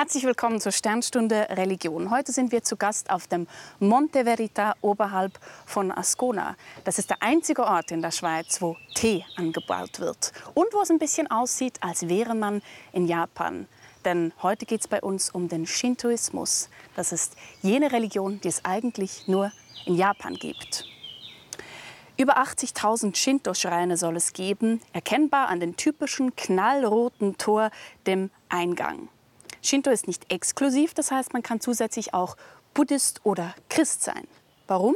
Herzlich willkommen zur Sternstunde Religion. Heute sind wir zu Gast auf dem Monte Verita oberhalb von Ascona. Das ist der einzige Ort in der Schweiz, wo Tee angebaut wird und wo es ein bisschen aussieht, als wäre man in Japan. Denn heute geht es bei uns um den Shintoismus. Das ist jene Religion, die es eigentlich nur in Japan gibt. Über 80.000 Shinto-Schreine soll es geben, erkennbar an den typischen knallroten Tor, dem Eingang. Shinto ist nicht exklusiv, das heißt, man kann zusätzlich auch Buddhist oder Christ sein. Warum?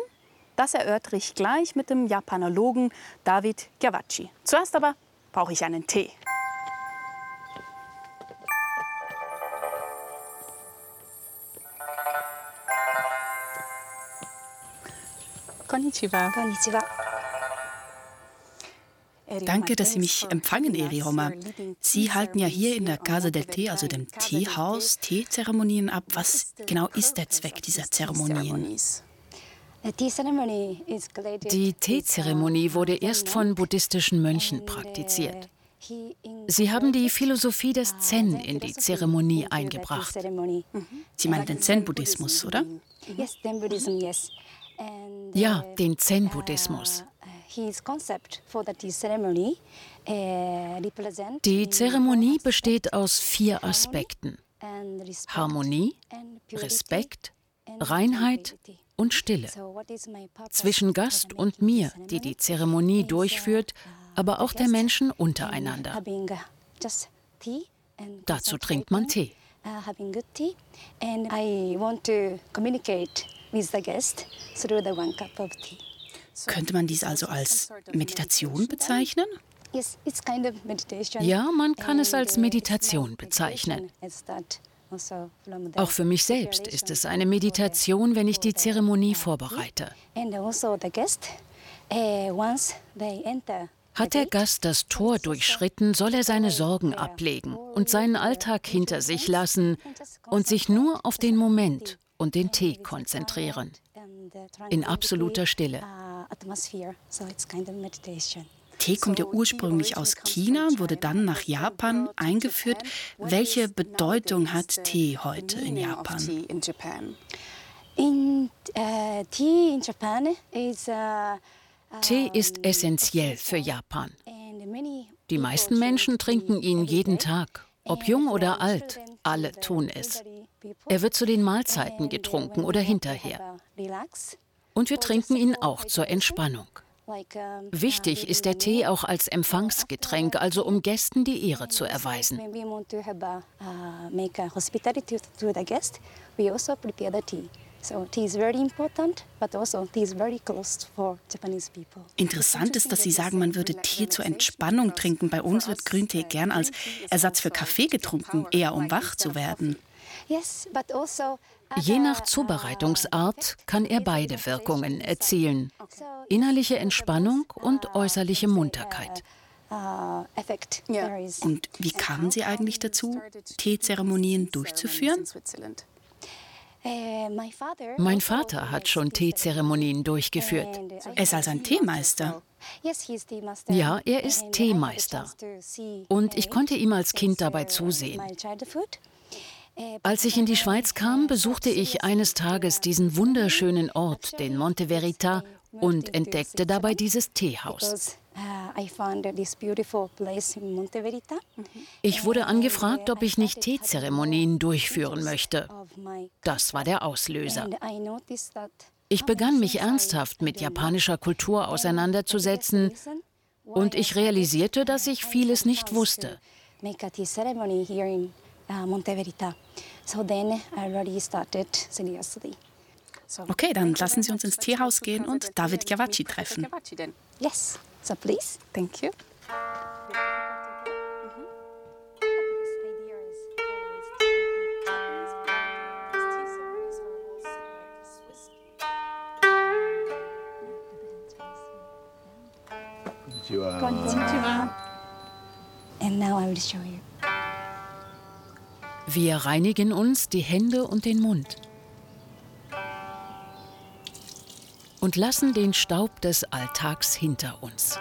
Das erörtere ich gleich mit dem Japanologen David Gyavachi. Zuerst aber brauche ich einen Tee. Konnichiwa. Konnichiwa. Danke, dass Sie mich empfangen, Erioma. Sie halten ja hier in der Casa del Tee, also dem Teehaus, Teezeremonien ab. Was genau ist der Zweck dieser Zeremonien? Die Teezeremonie wurde erst von buddhistischen Mönchen praktiziert. Sie haben die Philosophie des Zen in die Zeremonie eingebracht. Sie meinen den Zen-Buddhismus, oder? Ja, den Zen-Buddhismus. Äh, Die Zeremonie besteht aus vier Aspekten. Harmonie, Respekt, Reinheit und Stille. Zwischen Gast und mir, die die Zeremonie durchführt, aber auch der Menschen untereinander. Dazu trinkt man Tee. with the guest through the one cup of tea. Könnte man dies also als Meditation bezeichnen? Ja, man kann es als Meditation bezeichnen. Also Auch für mich selbst ist es eine Meditation, wenn ich die Zeremonie vorbereite. Also eh, Hat der Gast das Tor durchschritten, soll er seine Sorgen ablegen und seinen Alltag hinter sich lassen und sich nur auf den Moment und den Tee konzentrieren. In absoluter Stille. Tee kommt ja ursprünglich aus China, wurde dann nach Japan eingeführt. Welche Bedeutung hat Tee heute in Japan? Tee ist essentiell für Japan. Die meisten Menschen trinken ihn jeden Tag, ob jung oder alt, alle tun es. Er wird zu den Mahlzeiten getrunken oder hinterher. Und wir trinken ihn auch zur Entspannung. Wichtig ist der Tee auch als Empfangsgetränk, also um Gästen die Ehre zu erweisen. Interessant ist, dass Sie sagen, man würde Tee zur Entspannung trinken. Bei uns wird Grüntee gern als Ersatz für Kaffee getrunken, eher um wach zu werden. Also Je nach Zubereitungsart kann er beide Wirkungen erzielen. Innerliche Entspannung und äußerliche Munterkeit. Und wie kamen Sie eigentlich dazu, Teezeremonien durchzuführen? Mein Vater hat schon Teezeremonien durchgeführt. Er ist also ein Teemeister. Ja, er ist Teemeister. Und ich konnte ihm als Kind dabei zusehen. Als ich in die Schweiz kam, besuchte ich eines Tages diesen wunderschönen Ort, den Monte Verita, und entdeckte dabei dieses Teehaus. Ich wurde angefragt, ob ich nicht Teezeremonien durchführen möchte. Das war der Auslöser. Ich begann mich ernsthaft mit japanischer Kultur auseinanderzusetzen und ich realisierte, dass ich vieles nicht wusste. Okay, dann lassen Sie uns ins Teehaus gehen und David Gyavachi treffen. Yes, so please. Thank you. Konnichiwa. And now I will show you. Wir reinigen uns die Hände und den Mund und lassen den Staub des Alltags hinter uns.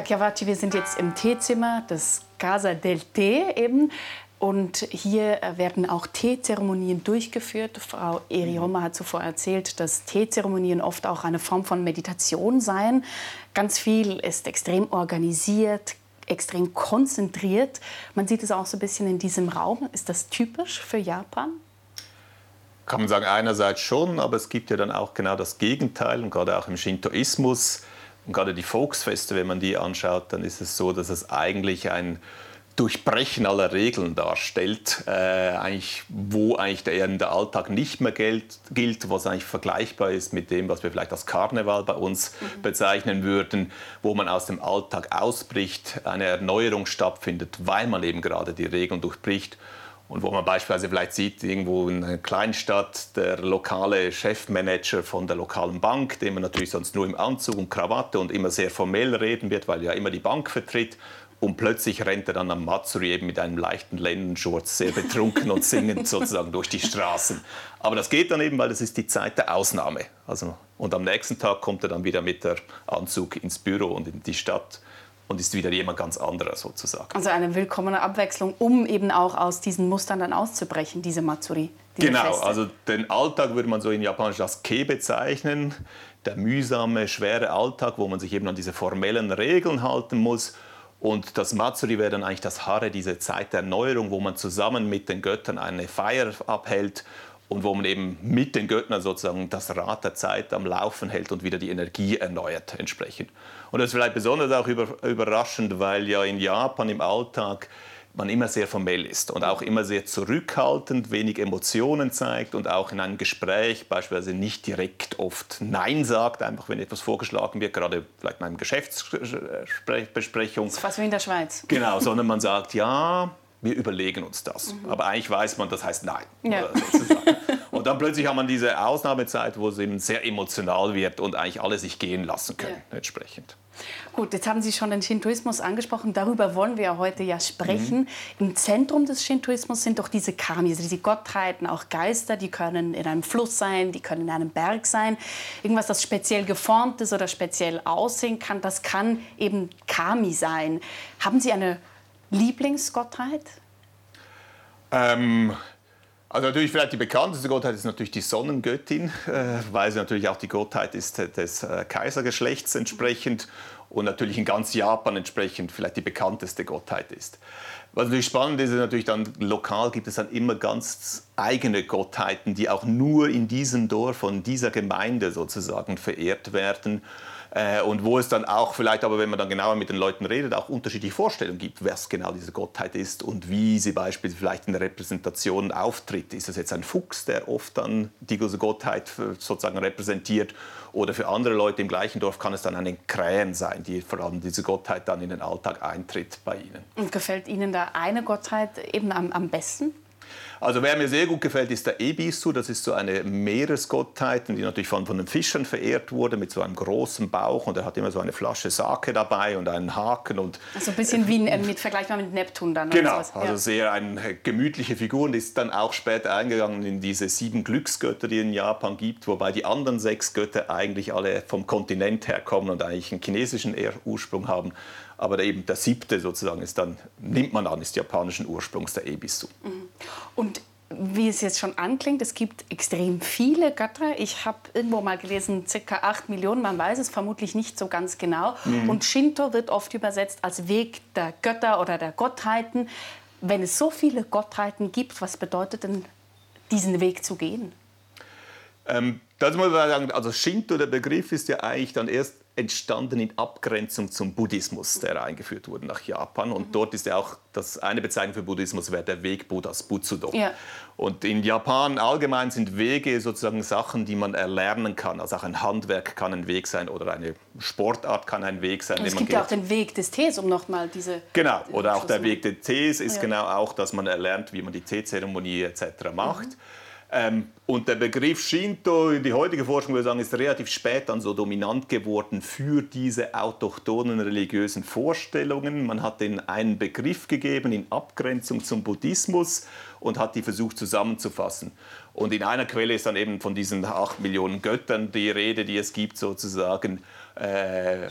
Herr Chiavacci, wir sind jetzt im Teezimmer des Casa del Tee eben. Und hier äh, werden auch Teezeremonien durchgeführt. Frau Erioma hat zuvor erzählt, dass Teezeremonien oft auch eine Form von Meditation seien. Ganz viel ist extrem organisiert, extrem konzentriert. Man sieht es auch so ein bisschen in diesem Raum. Ist das typisch für Japan? Kann man sagen, einerseits schon, aber es gibt ja dann auch genau das Gegenteil. Und gerade auch im Shintoismus und gerade die Volksfeste, wenn man die anschaut, dann ist es so, dass es eigentlich ein Durchbrechen aller Regeln darstellt, äh, eigentlich, wo eigentlich der, der Alltag nicht mehr gilt, gilt, was eigentlich vergleichbar ist mit dem, was wir vielleicht als Karneval bei uns mhm. bezeichnen würden, wo man aus dem Alltag ausbricht, eine Erneuerung stattfindet, weil man eben gerade die Regeln durchbricht und wo man beispielsweise vielleicht sieht, irgendwo in einer Kleinstadt, der lokale Chefmanager von der lokalen Bank, dem man natürlich sonst nur im Anzug und Krawatte und immer sehr formell reden wird, weil er ja immer die Bank vertritt. Und plötzlich rennt er dann am Matsuri eben mit einem leichten Lendenschurz, sehr betrunken und singend sozusagen durch die Straßen. Aber das geht dann eben, weil das ist die Zeit der Ausnahme. Also, und am nächsten Tag kommt er dann wieder mit der Anzug ins Büro und in die Stadt und ist wieder jemand ganz anderer sozusagen. Also eine willkommene Abwechslung, um eben auch aus diesen Mustern dann auszubrechen, diese Matsuri. Diese genau, Feste. also den Alltag würde man so in Japanisch als Ke bezeichnen. Der mühsame, schwere Alltag, wo man sich eben an diese formellen Regeln halten muss. Und das Matsuri wäre dann eigentlich das Hare, diese Zeit der Erneuerung, wo man zusammen mit den Göttern eine Feier abhält und wo man eben mit den Göttern sozusagen das Rad der Zeit am Laufen hält und wieder die Energie erneuert entsprechend. Und das ist vielleicht besonders auch überraschend, weil ja in Japan im Alltag man immer sehr formell ist und auch immer sehr zurückhaltend, wenig Emotionen zeigt und auch in einem Gespräch beispielsweise nicht direkt oft Nein sagt, einfach wenn etwas vorgeschlagen wird, gerade vielleicht in einer Geschäftsbesprechung. Das ist fast wie in der Schweiz. Genau, sondern man sagt, ja, wir überlegen uns das. Mhm. Aber eigentlich weiß man, das heißt Nein. Ja. und dann plötzlich hat man diese Ausnahmezeit, wo es eben sehr emotional wird und eigentlich alle sich gehen lassen können ja. entsprechend. Gut, jetzt haben Sie schon den Shintoismus angesprochen. Darüber wollen wir heute ja sprechen. Mhm. Im Zentrum des Shintoismus sind doch diese Kami, also diese Gottheiten, auch Geister. Die können in einem Fluss sein, die können in einem Berg sein. Irgendwas, das speziell geformt ist oder speziell aussehen kann, das kann eben Kami sein. Haben Sie eine Lieblingsgottheit? Ähm, also natürlich vielleicht die bekannteste Gottheit ist natürlich die Sonnengöttin, äh, weil sie natürlich auch die Gottheit ist des äh, Kaisergeschlechts entsprechend und natürlich in ganz Japan entsprechend vielleicht die bekannteste Gottheit ist. Was natürlich spannend ist, ist natürlich dann lokal gibt es dann immer ganz eigene Gottheiten, die auch nur in diesem Dorf von dieser Gemeinde sozusagen verehrt werden. Äh, und wo es dann auch vielleicht, aber wenn man dann genauer mit den Leuten redet, auch unterschiedliche Vorstellungen gibt, was genau diese Gottheit ist und wie sie beispielsweise vielleicht in der Repräsentation auftritt. Ist das jetzt ein Fuchs, der oft dann diese Gottheit sozusagen repräsentiert? Oder für andere Leute im gleichen Dorf kann es dann eine Krähen sein, die vor allem diese Gottheit dann in den Alltag eintritt bei ihnen. Und gefällt Ihnen da eine Gottheit eben am, am besten? Also wer mir sehr gut gefällt, ist der Ebisu. Das ist so eine Meeresgottheit, die natürlich von, von den Fischern verehrt wurde, mit so einem großen Bauch. Und er hat immer so eine Flasche Sake dabei und einen Haken. Und, also ein bisschen wie äh, mit, vergleichbar mit Neptun dann. Genau, also ja. sehr eine gemütliche Figur und ist dann auch später eingegangen in diese sieben Glücksgötter, die es in Japan gibt, wobei die anderen sechs Götter eigentlich alle vom Kontinent herkommen und eigentlich einen chinesischen Ursprung haben. Aber eben der siebte sozusagen ist dann, nimmt man an, ist japanischen Ursprungs der Ebisu. Mhm. Und wie es jetzt schon anklingt, es gibt extrem viele Götter. Ich habe irgendwo mal gelesen, ca. 8 Millionen, man weiß es vermutlich nicht so ganz genau. Mhm. Und Shinto wird oft übersetzt als Weg der Götter oder der Gottheiten. Wenn es so viele Gottheiten gibt, was bedeutet denn, diesen Weg zu gehen? Ähm, das muss man sagen, also Shinto, der Begriff ist ja eigentlich dann erst entstanden in Abgrenzung zum Buddhismus, der eingeführt wurde nach Japan. Und dort ist ja auch das eine Bezeichnung für Buddhismus wäre der Weg Buddhas Butsudo. Ja. Und in Japan allgemein sind Wege sozusagen Sachen, die man erlernen kann. Also auch ein Handwerk kann ein Weg sein oder eine Sportart kann ein Weg sein. Und es gibt ja auch den Weg des Tees, um nochmal diese. Genau, oder auch der Weg des Tees ist ja. genau auch, dass man erlernt, wie man die Teezeremonie etc. macht. Mhm. Ähm, und der Begriff Shinto, die heutige Forschung würde sagen, ist relativ spät dann so dominant geworden für diese autochthonen religiösen Vorstellungen. Man hat ihnen einen Begriff gegeben in Abgrenzung zum Buddhismus und hat die versucht zusammenzufassen. Und in einer Quelle ist dann eben von diesen acht Millionen Göttern die Rede, die es gibt sozusagen. Äh,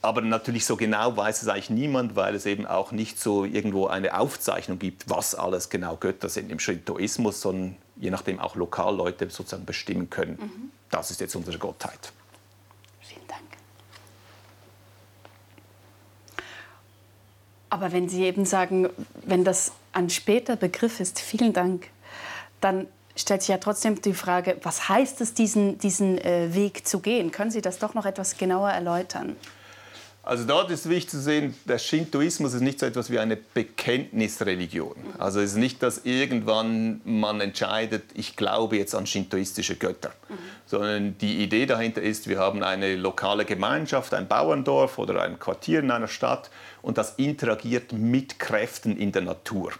aber natürlich so genau weiß es eigentlich niemand, weil es eben auch nicht so irgendwo eine Aufzeichnung gibt, was alles genau Götter sind im Shintoismus, sondern je nachdem auch lokal Leute sozusagen bestimmen können. Mhm. Das ist jetzt unsere Gottheit. Vielen Dank. Aber wenn Sie eben sagen, wenn das ein später Begriff ist, vielen Dank, dann stellt sich ja trotzdem die Frage, was heißt es, diesen, diesen äh, Weg zu gehen? Können Sie das doch noch etwas genauer erläutern? Also dort ist wichtig zu sehen, der Shintoismus ist nicht so etwas wie eine Bekenntnisreligion. Also es ist nicht, dass irgendwann man entscheidet, ich glaube jetzt an shintoistische Götter, mhm. sondern die Idee dahinter ist, wir haben eine lokale Gemeinschaft, ein Bauerndorf oder ein Quartier in einer Stadt und das interagiert mit Kräften in der Natur.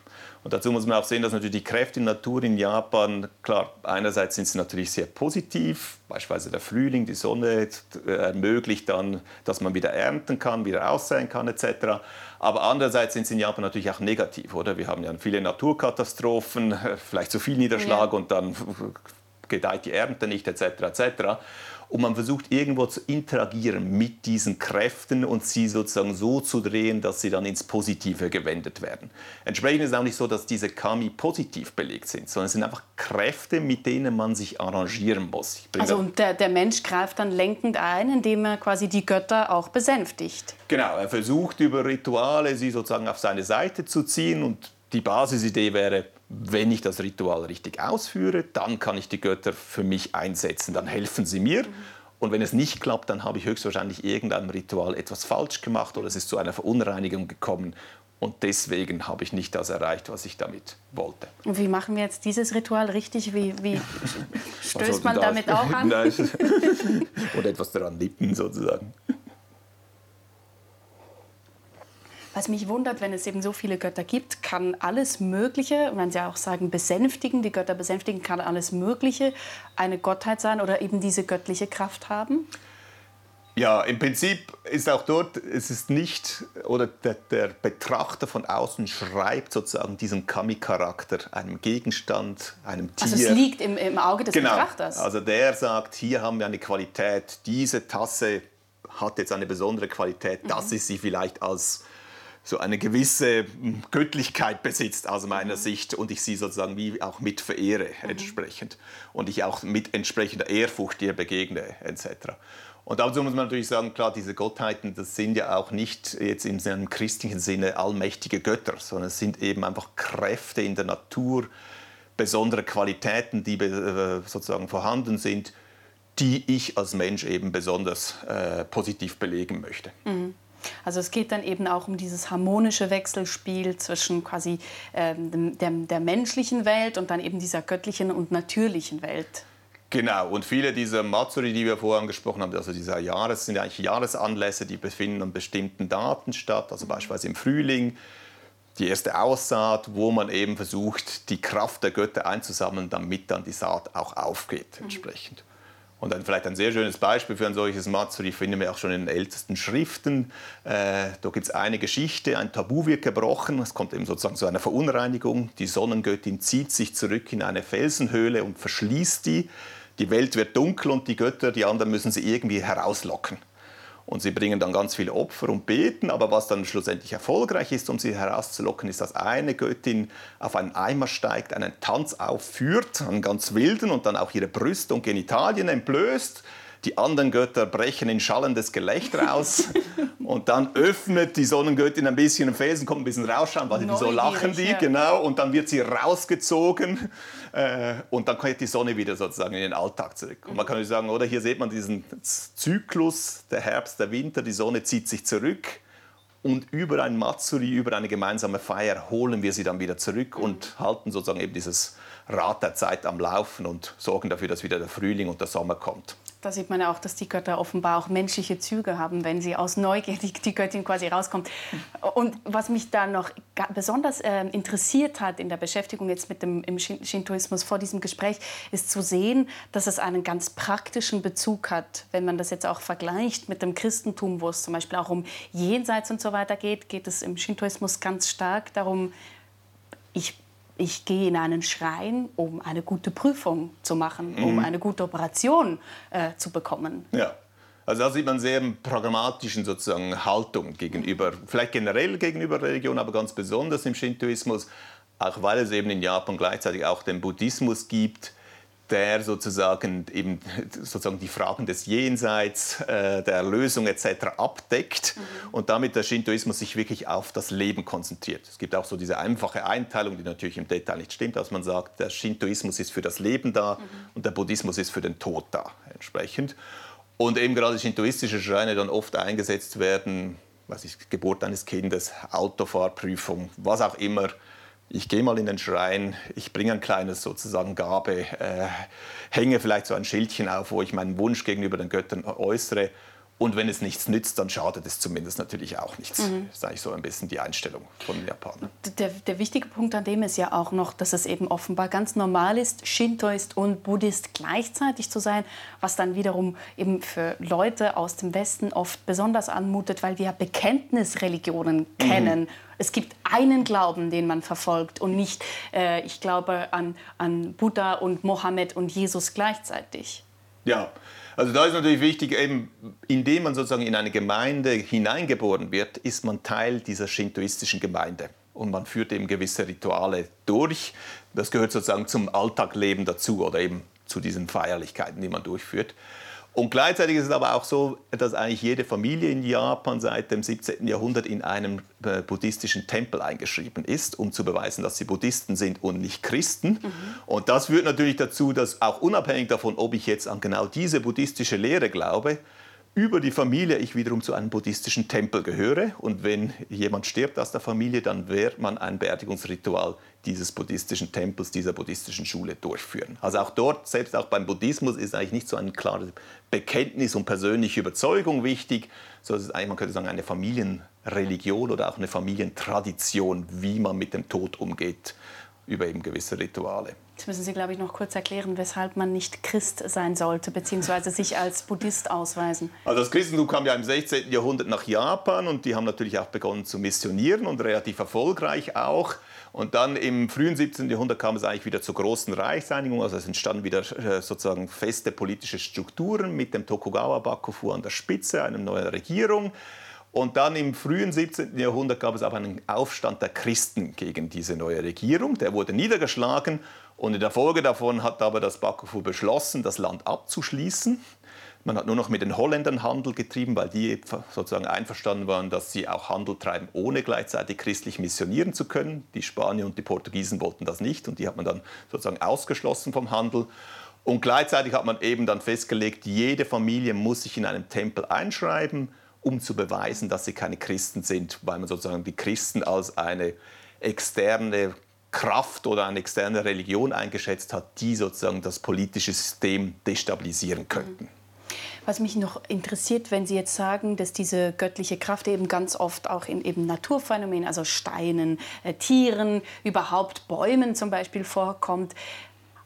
Und dazu muss man auch sehen, dass natürlich die Kräfte in der Natur in Japan, klar, einerseits sind sie natürlich sehr positiv, beispielsweise der Frühling, die Sonne äh, ermöglicht dann, dass man wieder ernten kann, wieder aussäen kann etc. Aber andererseits sind sie in Japan natürlich auch negativ, oder? Wir haben ja viele Naturkatastrophen, vielleicht zu viel Niederschlag ja. und dann gedeiht die Ernte nicht etc. etc und man versucht irgendwo zu interagieren mit diesen Kräften und sie sozusagen so zu drehen, dass sie dann ins Positive gewendet werden. Entsprechend ist es auch nicht so, dass diese Kami positiv belegt sind, sondern es sind einfach Kräfte, mit denen man sich arrangieren muss. Also und der, der Mensch greift dann lenkend ein, indem er quasi die Götter auch besänftigt. Genau, er versucht über Rituale sie sozusagen auf seine Seite zu ziehen und die Basisidee wäre, wenn ich das Ritual richtig ausführe, dann kann ich die Götter für mich einsetzen, dann helfen sie mir. Und wenn es nicht klappt, dann habe ich höchstwahrscheinlich irgendeinem Ritual etwas falsch gemacht oder es ist zu einer Verunreinigung gekommen. Und deswegen habe ich nicht das erreicht, was ich damit wollte. Und wie machen wir jetzt dieses Ritual richtig? Wie, wie stößt man damit auch an? Oder etwas daran lippen sozusagen. Was mich wundert, wenn es eben so viele Götter gibt, kann alles Mögliche, wenn Sie auch sagen besänftigen, die Götter besänftigen, kann alles Mögliche eine Gottheit sein oder eben diese göttliche Kraft haben? Ja, im Prinzip ist auch dort, es ist nicht, oder der, der Betrachter von außen schreibt sozusagen diesen Kami-Charakter einem Gegenstand, einem Tier. Also es liegt im, im Auge des genau. Betrachters. Also der sagt, hier haben wir eine Qualität, diese Tasse hat jetzt eine besondere Qualität, das mhm. ist sie vielleicht als so eine gewisse hm, Göttlichkeit besitzt aus meiner mhm. Sicht und ich sie sozusagen wie auch mit verehre mhm. entsprechend und ich auch mit entsprechender Ehrfurcht ihr begegne etc. Und dazu muss man natürlich sagen, klar, diese Gottheiten, das sind ja auch nicht jetzt in einem christlichen Sinne allmächtige Götter, sondern es sind eben einfach Kräfte in der Natur, besondere Qualitäten, die äh, sozusagen vorhanden sind, die ich als Mensch eben besonders äh, positiv belegen möchte. Mhm. Also es geht dann eben auch um dieses harmonische Wechselspiel zwischen quasi ähm, der, der menschlichen Welt und dann eben dieser göttlichen und natürlichen Welt. Genau, und viele dieser Matsuri, die wir vorher angesprochen haben, also dieser Jahres, sind eigentlich Jahresanlässe, die befinden an bestimmten Daten statt, also beispielsweise im Frühling, die erste Aussaat, wo man eben versucht, die Kraft der Götter einzusammeln, damit dann die Saat auch aufgeht entsprechend. Und dann vielleicht ein sehr schönes Beispiel für ein solches Matsuri finden wir auch schon in den ältesten Schriften. Äh, da gibt es eine Geschichte, ein Tabu wird gebrochen, es kommt eben sozusagen zu einer Verunreinigung. Die Sonnengöttin zieht sich zurück in eine Felsenhöhle und verschließt die. Die Welt wird dunkel und die Götter, die anderen müssen sie irgendwie herauslocken. Und sie bringen dann ganz viele Opfer und beten, aber was dann schlussendlich erfolgreich ist, um sie herauszulocken, ist, dass eine Göttin auf einen Eimer steigt, einen Tanz aufführt, einen ganz wilden und dann auch ihre Brüste und Genitalien entblößt, die anderen Götter brechen in schallendes Gelächter aus. Und dann öffnet die Sonnengöttin ein bisschen den Felsen, kommt ein bisschen rausschauen, weil so lachen die, ja. genau, und dann wird sie rausgezogen äh, und dann kommt die Sonne wieder sozusagen in den Alltag zurück. Und man kann sagen, oder hier sieht man diesen Zyklus, der Herbst, der Winter, die Sonne zieht sich zurück und über ein Matsuri, über eine gemeinsame Feier holen wir sie dann wieder zurück und halten sozusagen eben dieses Rad der Zeit am Laufen und sorgen dafür, dass wieder der Frühling und der Sommer kommt. Da sieht man ja auch, dass die Götter offenbar auch menschliche Züge haben, wenn sie aus Neugier die, die Göttin quasi rauskommt. Und was mich da noch besonders äh, interessiert hat in der Beschäftigung jetzt mit dem im Shintoismus vor diesem Gespräch, ist zu sehen, dass es einen ganz praktischen Bezug hat. Wenn man das jetzt auch vergleicht mit dem Christentum, wo es zum Beispiel auch um Jenseits und so weiter geht, geht es im Shintoismus ganz stark darum, ich ich gehe in einen Schrein, um eine gute Prüfung zu machen, mhm. um eine gute Operation äh, zu bekommen. Ja. Also da sieht man sehr pragmatischen sozusagen Haltung gegenüber, vielleicht generell gegenüber Religion, aber ganz besonders im Shintoismus, auch weil es eben in Japan gleichzeitig auch den Buddhismus gibt, der sozusagen eben sozusagen die Fragen des Jenseits, äh, der Erlösung etc. abdeckt mhm. und damit der Shintoismus sich wirklich auf das Leben konzentriert. Es gibt auch so diese einfache Einteilung, die natürlich im Detail nicht stimmt, dass man sagt, der Shintoismus ist für das Leben da mhm. und der Buddhismus ist für den Tod da entsprechend. Und eben gerade shintoistische Schreine dann oft eingesetzt werden, was ist Geburt eines Kindes, Autofahrprüfung, was auch immer, ich gehe mal in den Schrein, ich bringe ein kleines sozusagen Gabe, äh, hänge vielleicht so ein Schildchen auf, wo ich meinen Wunsch gegenüber den Göttern äußere und wenn es nichts nützt, dann schadet es zumindest natürlich auch nichts. Mhm. Das ist eigentlich so ein bisschen die Einstellung von den Japanern. Der, der, wichtige Punkt an dem ist ja auch noch, dass es eben offenbar ganz normal ist, Shintoist und Buddhist gleichzeitig zu sein, was dann wiederum eben für Leute aus dem Westen oft besonders anmutet, weil wir ja Bekenntnisreligionen kennen. Es gibt einen Glauben, den man verfolgt und nicht, äh, ich glaube an, an Buddha und Mohammed und Jesus gleichzeitig. Ja, also da ist natürlich wichtig, eben, indem man sozusagen in eine Gemeinde hineingeboren wird, ist man Teil dieser shintoistischen Gemeinde. Und man führt eben gewisse Rituale durch. Das gehört sozusagen zum Alltagleben dazu oder eben zu diesen Feierlichkeiten, die man durchführt. Und gleichzeitig ist es aber auch so, dass eigentlich jede Familie in Japan seit dem 17. Jahrhundert in einem äh, buddhistischen Tempel eingeschrieben ist, um zu beweisen, dass sie Buddhisten sind und nicht Christen. Mhm. Und das führt natürlich dazu, dass auch unabhängig davon, ob ich jetzt an genau diese buddhistische Lehre glaube, über die Familie ich wiederum zu einem buddhistischen Tempel gehöre. Und wenn jemand stirbt aus der Familie, dann wird man ein Beerdigungsritual dieses buddhistischen Tempels, dieser buddhistischen Schule durchführen. Also auch dort, selbst auch beim Buddhismus, ist eigentlich nicht so ein klares Bekenntnis und persönliche Überzeugung wichtig, sondern man könnte sagen, eine Familienreligion oder auch eine Familientradition, wie man mit dem Tod umgeht über eben gewisse Rituale. Jetzt müssen Sie, glaube ich, noch kurz erklären, weshalb man nicht Christ sein sollte, beziehungsweise sich als Buddhist ausweisen. Also das Christentum kam ja im 16. Jahrhundert nach Japan und die haben natürlich auch begonnen zu missionieren und relativ erfolgreich auch. Und dann im frühen 17. Jahrhundert kam es eigentlich wieder zur großen Reichseinigung. Also es entstanden wieder äh, sozusagen feste politische Strukturen mit dem Tokugawa Bakufu an der Spitze, einer neuen Regierung. Und dann im frühen 17. Jahrhundert gab es aber einen Aufstand der Christen gegen diese neue Regierung. Der wurde niedergeschlagen und in der Folge davon hat aber das Bakufu beschlossen, das Land abzuschließen. Man hat nur noch mit den Holländern Handel getrieben, weil die sozusagen einverstanden waren, dass sie auch Handel treiben, ohne gleichzeitig christlich missionieren zu können. Die Spanier und die Portugiesen wollten das nicht und die hat man dann sozusagen ausgeschlossen vom Handel. Und gleichzeitig hat man eben dann festgelegt, jede Familie muss sich in einem Tempel einschreiben um zu beweisen, dass sie keine Christen sind, weil man sozusagen die Christen als eine externe Kraft oder eine externe Religion eingeschätzt hat, die sozusagen das politische System destabilisieren könnten. Was mich noch interessiert, wenn Sie jetzt sagen, dass diese göttliche Kraft eben ganz oft auch in eben Naturphänomenen, also Steinen, äh, Tieren, überhaupt Bäumen zum Beispiel vorkommt,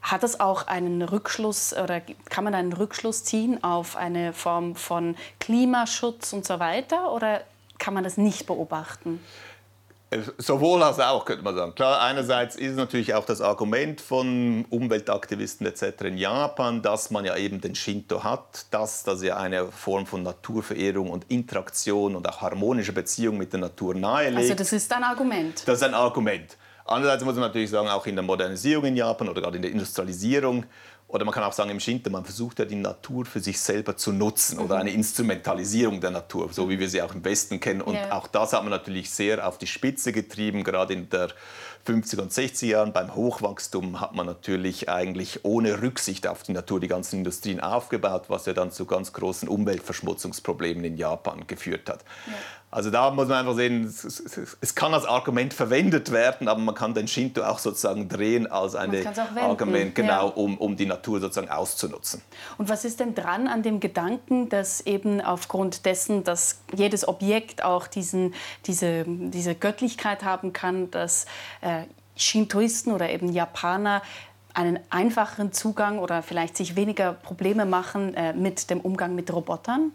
hat es auch einen Rückschluss oder kann man einen Rückschluss ziehen auf eine Form von Klimaschutz und so weiter oder kann man das nicht beobachten? Sowohl als auch, könnte man sagen. Klar, einerseits ist natürlich auch das Argument von Umweltaktivisten etc. in Japan, dass man ja eben den Shinto hat, dass das ja eine Form von Naturverehrung und Interaktion und auch harmonische Beziehung mit der Natur nahelegt. Also das ist ein Argument? Das ist ein Argument. Andererseits muss man natürlich sagen, auch in der Modernisierung in Japan oder gerade in der Industrialisierung oder man kann auch sagen im Shinto, man versucht ja die Natur für sich selber zu nutzen mhm. oder eine Instrumentalisierung der Natur, so wie wir sie auch im Westen kennen. Und ja. auch das hat man natürlich sehr auf die Spitze getrieben, gerade in der 50er und 60er Jahren beim Hochwachstum hat man natürlich eigentlich ohne Rücksicht auf die Natur die ganzen Industrien aufgebaut, was ja dann zu ganz großen Umweltverschmutzungsproblemen in Japan geführt hat. Ja. Also da muss man einfach sehen, es, kann als Argument verwendet werden, aber man kann den Shinto auch sozusagen drehen als ein Argument, genau, ja. um, um die Natur sozusagen auszunutzen. Und was ist denn dran an dem Gedanken, dass eben aufgrund dessen, dass jedes Objekt auch diesen, diese, diese Göttlichkeit haben kann, dass äh, Shintoisten oder eben Japaner einen einfacheren Zugang oder vielleicht sich weniger Probleme machen äh, mit dem Umgang mit Robotern?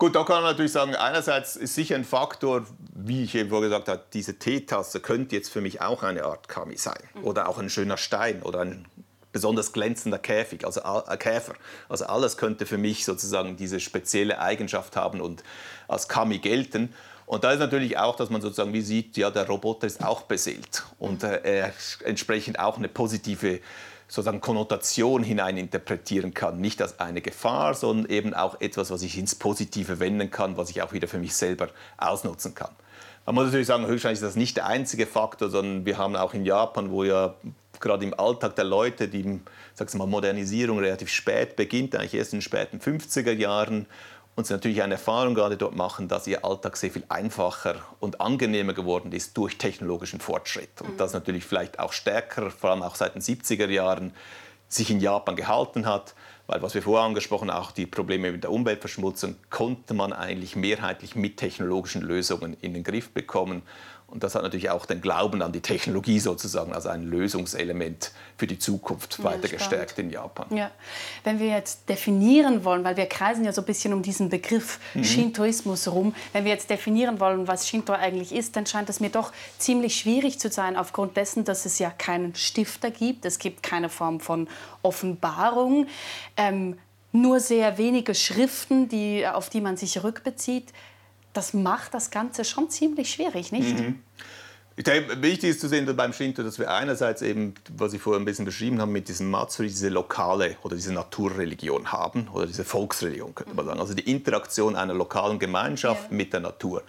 Gut, da kann man natürlich sagen, einerseits ist sicher ein Faktor, wie ich eben vorher gesagt habe, diese Teetasse könnte jetzt für mich auch eine Art Kami sein. Mhm. Oder auch ein schöner Stein oder ein besonders glänzender Käfig, also äh, Käfer. Also alles könnte für mich sozusagen diese spezielle Eigenschaft haben und als Kami gelten. Und da ist natürlich auch, dass man sozusagen wie sieht, ja, der Roboter ist auch beseelt und äh, er entsprechend auch eine positive sozusagen Konnotation hineininterpretieren kann. Nicht als eine Gefahr, sondern eben auch etwas, was ich ins Positive wenden kann, was ich auch wieder für mich selber ausnutzen kann. Man muss natürlich sagen, höchstwahrscheinlich ist das nicht der einzige Faktor, sondern wir haben auch in Japan, wo ja gerade im Alltag der Leute die sag's mal, Modernisierung relativ spät beginnt, eigentlich erst in den späten 50er Jahren und sie natürlich eine Erfahrung gerade dort machen, dass ihr Alltag sehr viel einfacher und angenehmer geworden ist durch technologischen Fortschritt. Und das natürlich vielleicht auch stärker, vor allem auch seit den 70er Jahren, sich in Japan gehalten hat. Weil was wir vorher angesprochen haben, auch die Probleme mit der Umweltverschmutzung, konnte man eigentlich mehrheitlich mit technologischen Lösungen in den Griff bekommen. Und das hat natürlich auch den Glauben an die Technologie sozusagen als ein Lösungselement für die Zukunft ja, weiter gestärkt in Japan. Ja. Wenn wir jetzt definieren wollen, weil wir kreisen ja so ein bisschen um diesen Begriff mhm. Shintoismus rum, wenn wir jetzt definieren wollen, was Shinto eigentlich ist, dann scheint es mir doch ziemlich schwierig zu sein, aufgrund dessen, dass es ja keinen Stifter gibt. Es gibt keine Form von Offenbarung. Ähm, nur sehr wenige Schriften, die, auf die man sich rückbezieht das macht das Ganze schon ziemlich schwierig, nicht? Mhm. Ich denke, wichtig ist zu sehen beim Shinto, dass wir einerseits eben, was ich vorher ein bisschen beschrieben habe, mit diesem Matsuri diese lokale oder diese Naturreligion haben oder diese Volksreligion, könnte man sagen. Also die Interaktion einer lokalen Gemeinschaft ja. mit der Natur.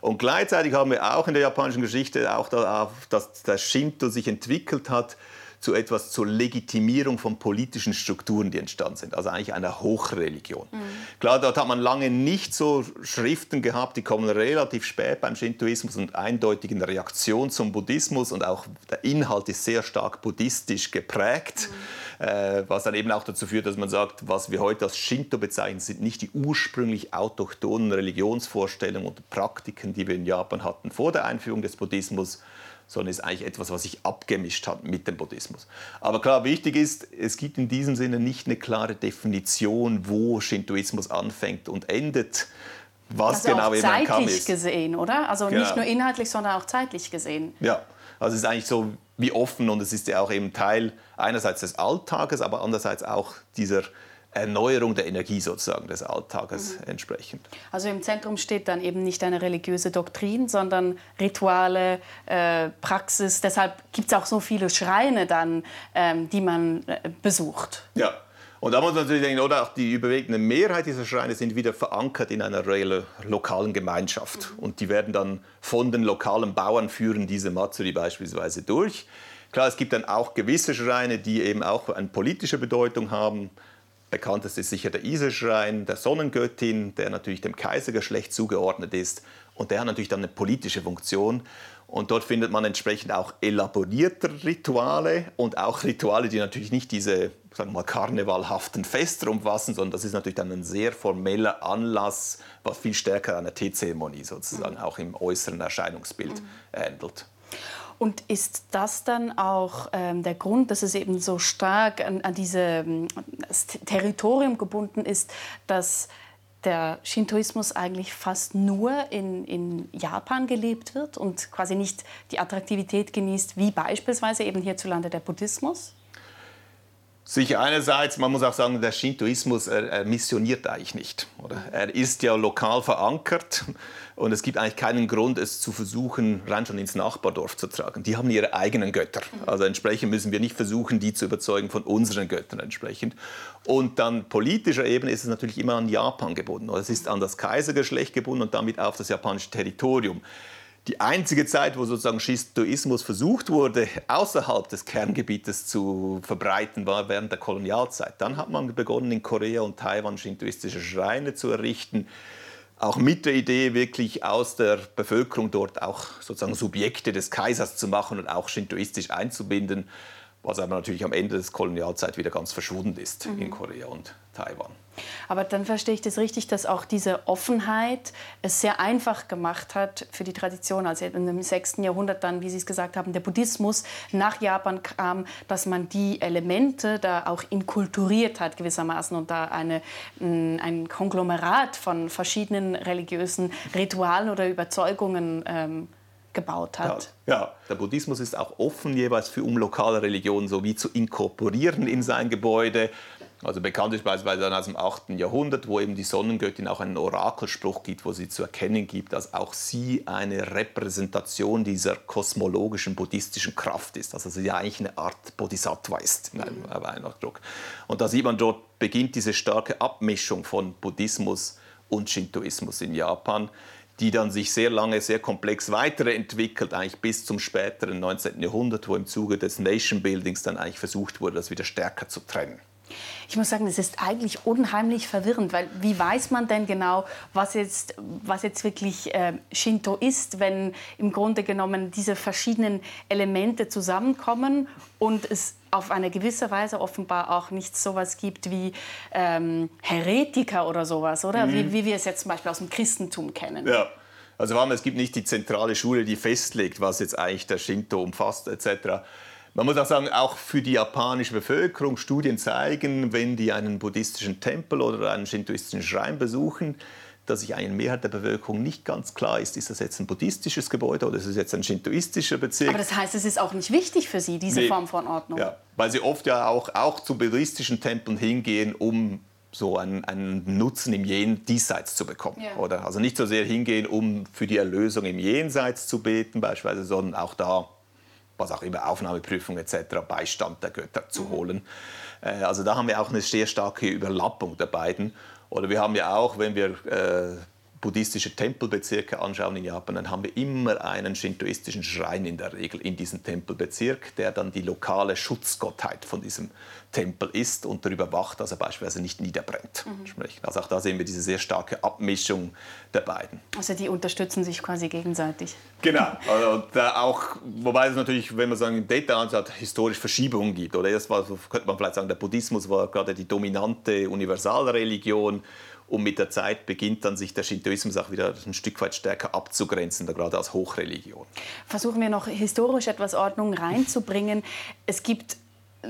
Und gleichzeitig haben wir auch in der japanischen Geschichte auch, da, dass der Shinto sich entwickelt hat, zu etwas zur Legitimierung von politischen Strukturen, die entstanden sind. Also eigentlich einer Hochreligion. Mhm. Klar, dort hat man lange nicht so Schriften gehabt, die kommen relativ spät beim Shintoismus und eindeutig in Reaktion zum Buddhismus und auch der Inhalt ist sehr stark buddhistisch geprägt. Mhm. Äh, was dann eben auch dazu führt, dass man sagt, was wir heute als Shinto bezeichnen, sind nicht die ursprünglich autochthonen Religionsvorstellungen und Praktiken, die wir in Japan hatten vor der Einführung des Buddhismus, sondern ist eigentlich etwas, was sich abgemischt hat mit dem Buddhismus. Aber klar, wichtig ist, es gibt in diesem Sinne nicht eine klare Definition, wo Shintoismus anfängt und endet. Was also genau auch zeitlich eben ist. gesehen, oder? Also genau. nicht nur inhaltlich, sondern auch zeitlich gesehen. Ja, also es ist eigentlich so wie offen und es ist ja auch eben Teil einerseits des Alltages, aber andererseits auch dieser Erneuerung der Energie sozusagen des Alltages mhm. entsprechend. Also im Zentrum steht dann eben nicht eine religiöse Doktrin, sondern Rituale, äh, Praxis. Deshalb gibt es auch so viele Schreine dann, ähm, die man äh, besucht. Ja. Und da muss man natürlich denken, oder auch die überwiegende Mehrheit dieser Schreine sind wieder verankert in einer lokalen Gemeinschaft. Mhm. Und die werden dann von den lokalen Bauern führen diese Matsuri beispielsweise durch. Klar, es gibt dann auch gewisse Schreine, die eben auch eine politische Bedeutung haben. Bekanntest ist sicher der Iseschrein der Sonnengöttin, der natürlich dem Kaisergeschlecht zugeordnet ist. Und der hat natürlich dann eine politische Funktion. Und dort findet man entsprechend auch elaborierte Rituale und auch Rituale, die natürlich nicht diese sagen wir mal, karnevalhaften Feste umfassen, sondern das ist natürlich dann ein sehr formeller Anlass, was viel stärker einer Teezeremonie sozusagen mhm. auch im äußeren Erscheinungsbild mhm. ähnelt. Und ist das dann auch ähm, der Grund, dass es eben so stark an, an dieses ähm, Territorium gebunden ist, dass der Shintoismus eigentlich fast nur in, in Japan gelebt wird und quasi nicht die Attraktivität genießt, wie beispielsweise eben hierzulande der Buddhismus? Sicher einerseits, man muss auch sagen, der Shintoismus er, er missioniert eigentlich nicht. Oder? Er ist ja lokal verankert und es gibt eigentlich keinen Grund, es zu versuchen, rein schon ins Nachbardorf zu tragen. Die haben ihre eigenen Götter. Also entsprechend müssen wir nicht versuchen, die zu überzeugen von unseren Göttern entsprechend. Und dann politischer Ebene ist es natürlich immer an Japan gebunden. Es ist an das Kaisergeschlecht gebunden und damit auf das japanische Territorium. Die einzige Zeit, wo sozusagen Shintoismus versucht wurde, außerhalb des Kerngebietes zu verbreiten, war während der Kolonialzeit. Dann hat man begonnen, in Korea und Taiwan shintoistische Schreine zu errichten, auch mit der Idee, wirklich aus der Bevölkerung dort auch sozusagen Subjekte des Kaisers zu machen und auch shintoistisch einzubinden was aber natürlich am Ende des Kolonialzeit wieder ganz verschwunden ist mhm. in Korea und Taiwan. Aber dann verstehe ich das richtig, dass auch diese Offenheit es sehr einfach gemacht hat für die Tradition, als im 6. Jahrhundert dann, wie Sie es gesagt haben, der Buddhismus nach Japan kam, dass man die Elemente da auch inkulturiert hat gewissermaßen und da eine, ein Konglomerat von verschiedenen religiösen Ritualen oder Überzeugungen ähm, gebaut hat. Ja, ja, der Buddhismus ist auch offen jeweils für um lokale Religionen sowie zu inkorporieren in sein Gebäude. Also bekannt ist beispielsweise dann aus dem 8. Jahrhundert, wo eben die Sonnengöttin auch einen Orakelspruch gibt, wo sie zu erkennen gibt, dass auch sie eine Repräsentation dieser kosmologischen buddhistischen Kraft ist. Also sie eigentlich eine Art Bodhisattva ist, in einem Weihnachtdruck. Und da sieht man, dort beginnt diese starke Abmischung von Buddhismus und Shintoismus in Japan die dann sich sehr lange, sehr komplex weiterentwickelt, eigentlich bis zum späteren 19. Jahrhundert, wo im Zuge des Nation Buildings dann eigentlich versucht wurde, das wieder stärker zu trennen. Ich muss sagen, es ist eigentlich unheimlich verwirrend, weil wie weiß man denn genau, was jetzt, was jetzt wirklich äh, Shinto ist, wenn im Grunde genommen diese verschiedenen Elemente zusammenkommen und es auf eine gewisse Weise offenbar auch nicht so etwas gibt wie ähm, Heretiker oder sowas, oder? Mhm. Wie, wie wir es jetzt zum Beispiel aus dem Christentum kennen. Ja. Also es gibt nicht die zentrale Schule, die festlegt, was jetzt eigentlich der Shinto umfasst etc. Man muss auch sagen, auch für die japanische Bevölkerung, Studien zeigen, wenn die einen buddhistischen Tempel oder einen shintoistischen Schrein besuchen, dass sich eine Mehrheit der Bevölkerung nicht ganz klar ist, ist das jetzt ein buddhistisches Gebäude oder ist es jetzt ein shintoistischer Bezirk. Aber das heißt, es ist auch nicht wichtig für Sie, diese nee. Form von Ordnung? Ja, weil Sie oft ja auch, auch zu buddhistischen Tempeln hingehen, um so einen, einen Nutzen im Jen Diesseits zu bekommen. Ja. Oder? Also nicht so sehr hingehen, um für die Erlösung im Jenseits zu beten beispielsweise, sondern auch da was auch immer, Aufnahmeprüfung etc., Beistand der Götter zu mhm. holen. Äh, also da haben wir auch eine sehr starke Überlappung der beiden. Oder wir haben ja auch, wenn wir äh, buddhistische Tempelbezirke anschauen in Japan, dann haben wir immer einen shintoistischen Schrein in der Regel in diesem Tempelbezirk, der dann die lokale Schutzgottheit von diesem Tempel ist und darüber wacht, dass er beispielsweise nicht niederbrennt. Mhm. Also auch da sehen wir diese sehr starke Abmischung der beiden. Also die unterstützen sich quasi gegenseitig. Genau. Also auch, wobei es natürlich, wenn man sagen, im Detail anschaut, historisch Verschiebungen gibt. Oder erst war, könnte man vielleicht sagen, der Buddhismus war gerade die dominante Universalreligion und mit der Zeit beginnt dann sich der Shintoismus auch wieder ein Stück weit stärker abzugrenzen, gerade als Hochreligion. Versuchen wir noch historisch etwas Ordnung reinzubringen. Es gibt